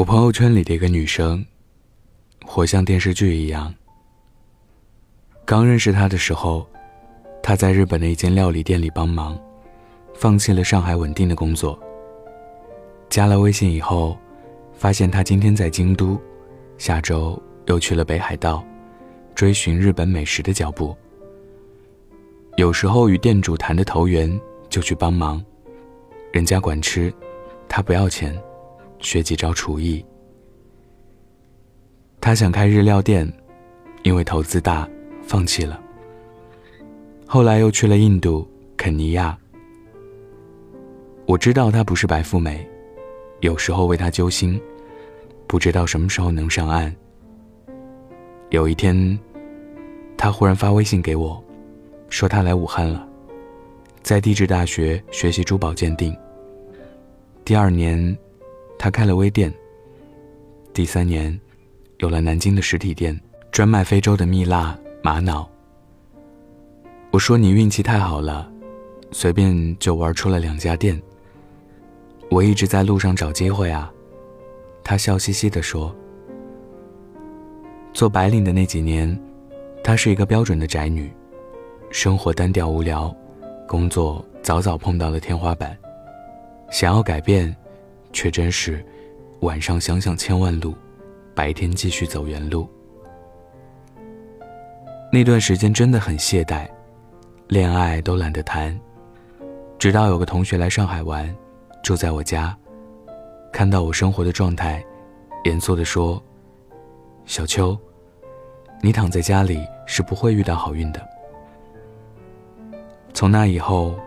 我朋友圈里的一个女生，活像电视剧一样。刚认识她的时候，她在日本的一间料理店里帮忙，放弃了上海稳定的工作。加了微信以后，发现她今天在京都，下周又去了北海道，追寻日本美食的脚步。有时候与店主谈的投缘，就去帮忙，人家管吃，他不要钱。学几招厨艺。他想开日料店，因为投资大，放弃了。后来又去了印度肯尼亚。我知道他不是白富美，有时候为他揪心，不知道什么时候能上岸。有一天，他忽然发微信给我，说他来武汉了，在地质大学学习珠宝鉴定。第二年。他开了微店。第三年，有了南京的实体店，专卖非洲的蜜蜡、玛瑙。我说你运气太好了，随便就玩出了两家店。我一直在路上找机会啊。他笑嘻嘻地说：“做白领的那几年，她是一个标准的宅女，生活单调无聊，工作早早碰到了天花板，想要改变。”却真是，晚上想想千万路，白天继续走原路。那段时间真的很懈怠，恋爱都懒得谈。直到有个同学来上海玩，住在我家，看到我生活的状态，严肃地说：“小秋，你躺在家里是不会遇到好运的。”从那以后，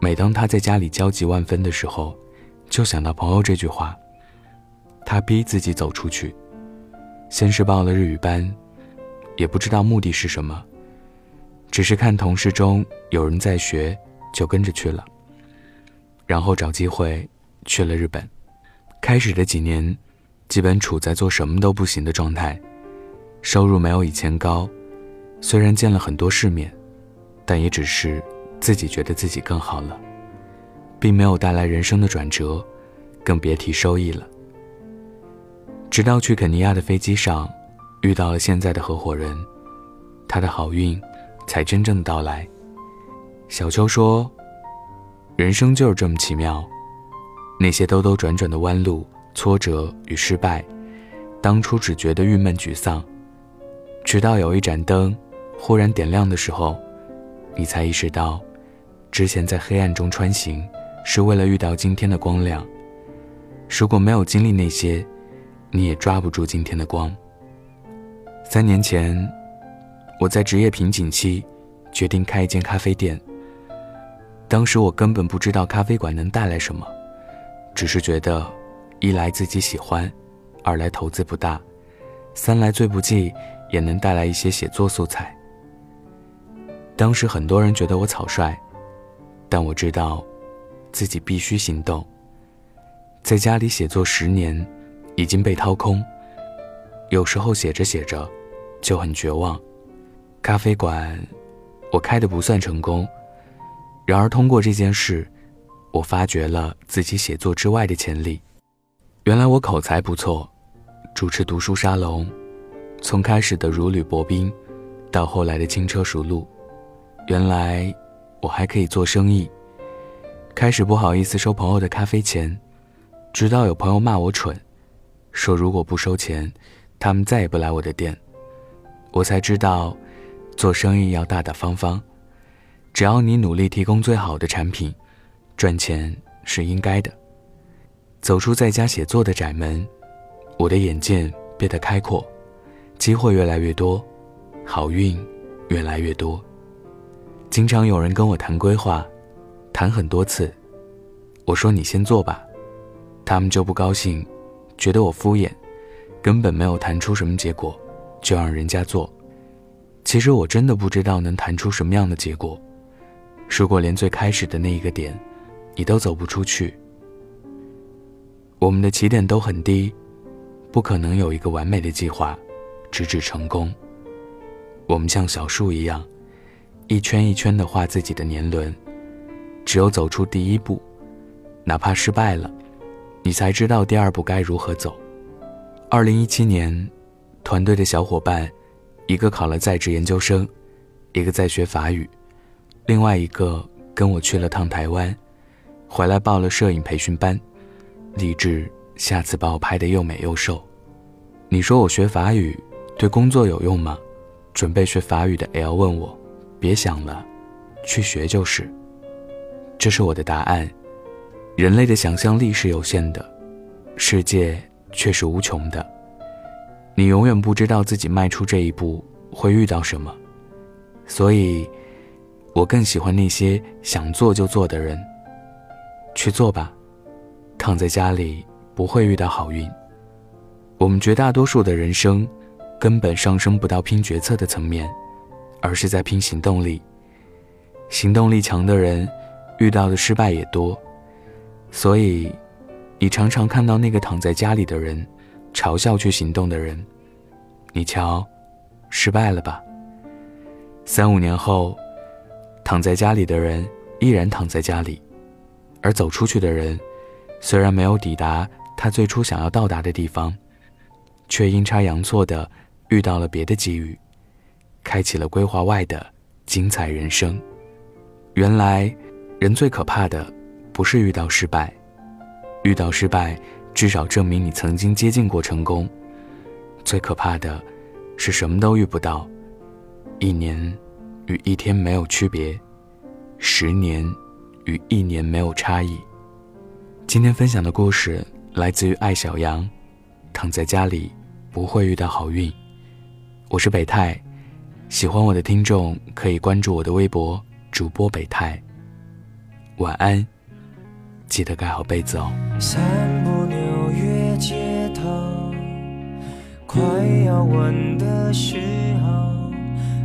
每当他在家里焦急万分的时候，就想到朋友这句话，他逼自己走出去，先是报了日语班，也不知道目的是什么，只是看同事中有人在学，就跟着去了。然后找机会去了日本，开始的几年，基本处在做什么都不行的状态，收入没有以前高，虽然见了很多世面，但也只是自己觉得自己更好了。并没有带来人生的转折，更别提收益了。直到去肯尼亚的飞机上，遇到了现在的合伙人，他的好运才真正的到来。小秋说：“人生就是这么奇妙，那些兜兜转转的弯路、挫折与失败，当初只觉得郁闷沮丧，直到有一盏灯忽然点亮的时候，你才意识到，之前在黑暗中穿行。”是为了遇到今天的光亮。如果没有经历那些，你也抓不住今天的光。三年前，我在职业瓶颈期，决定开一间咖啡店。当时我根本不知道咖啡馆能带来什么，只是觉得，一来自己喜欢，二来投资不大，三来最不济也能带来一些写作素材。当时很多人觉得我草率，但我知道。自己必须行动。在家里写作十年，已经被掏空。有时候写着写着，就很绝望。咖啡馆，我开的不算成功。然而通过这件事，我发掘了自己写作之外的潜力。原来我口才不错，主持读书沙龙，从开始的如履薄冰，到后来的轻车熟路。原来我还可以做生意。开始不好意思收朋友的咖啡钱，直到有朋友骂我蠢，说如果不收钱，他们再也不来我的店，我才知道，做生意要大大方方，只要你努力提供最好的产品，赚钱是应该的。走出在家写作的窄门，我的眼界变得开阔，机会越来越多，好运越来越多。经常有人跟我谈规划。谈很多次，我说你先做吧，他们就不高兴，觉得我敷衍，根本没有谈出什么结果，就让人家做。其实我真的不知道能谈出什么样的结果。如果连最开始的那一个点，你都走不出去，我们的起点都很低，不可能有一个完美的计划，直至成功。我们像小树一样，一圈一圈的画自己的年轮。只有走出第一步，哪怕失败了，你才知道第二步该如何走。二零一七年，团队的小伙伴，一个考了在职研究生，一个在学法语，另外一个跟我去了趟台湾，回来报了摄影培训班，立志下次把我拍得又美又瘦。你说我学法语对工作有用吗？准备学法语的 L 问我，别想了，去学就是。这是我的答案。人类的想象力是有限的，世界却是无穷的。你永远不知道自己迈出这一步会遇到什么，所以，我更喜欢那些想做就做的人。去做吧，躺在家里不会遇到好运。我们绝大多数的人生，根本上升不到拼决策的层面，而是在拼行动力。行动力强的人，遇到的失败也多。所以，你常常看到那个躺在家里的人，嘲笑去行动的人。你瞧，失败了吧？三五年后，躺在家里的人依然躺在家里，而走出去的人，虽然没有抵达他最初想要到达的地方，却阴差阳错的遇到了别的机遇，开启了规划外的精彩人生。原来，人最可怕的。不是遇到失败，遇到失败，至少证明你曾经接近过成功。最可怕的，是什么都遇不到。一年与一天没有区别，十年与一年没有差异。今天分享的故事来自于爱小羊，躺在家里不会遇到好运。我是北泰，喜欢我的听众可以关注我的微博主播北泰。晚安。记得盖好被子哦。散步纽约街头，快要吻的时候，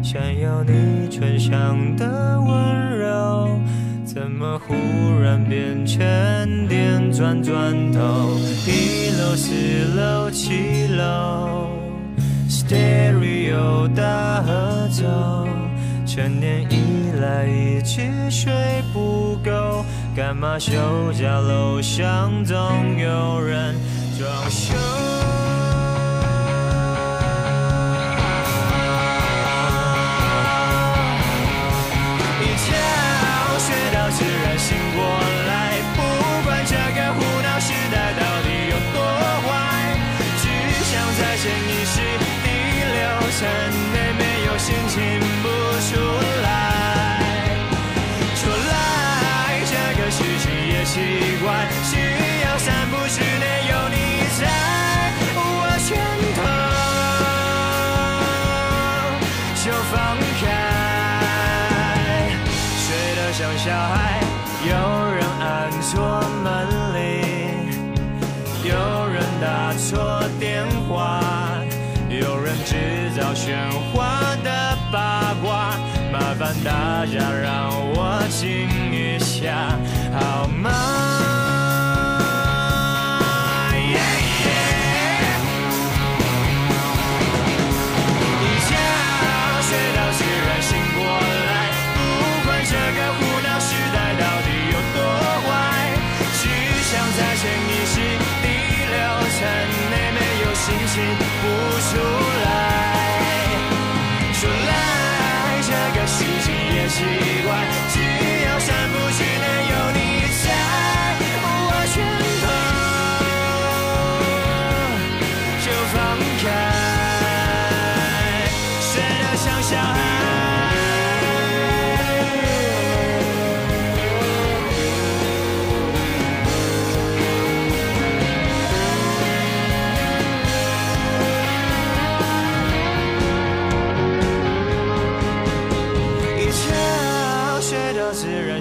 想要你唇上的温柔，怎么忽然变成电钻钻头？一楼、四楼、七楼，Stereo 大合奏，陈年以来一起睡不够。干嘛休假？楼上总有人装修。小孩。有人按错门铃，有人打错电话，有人制造喧哗的八卦。麻烦大家让我静一下。好吗？不朽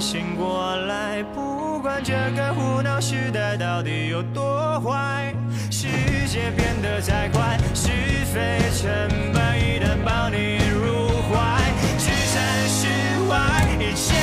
醒过来，不管这个胡闹时代到底有多坏，世界变得再快，是非成败一旦抱你入怀，置身事外，一切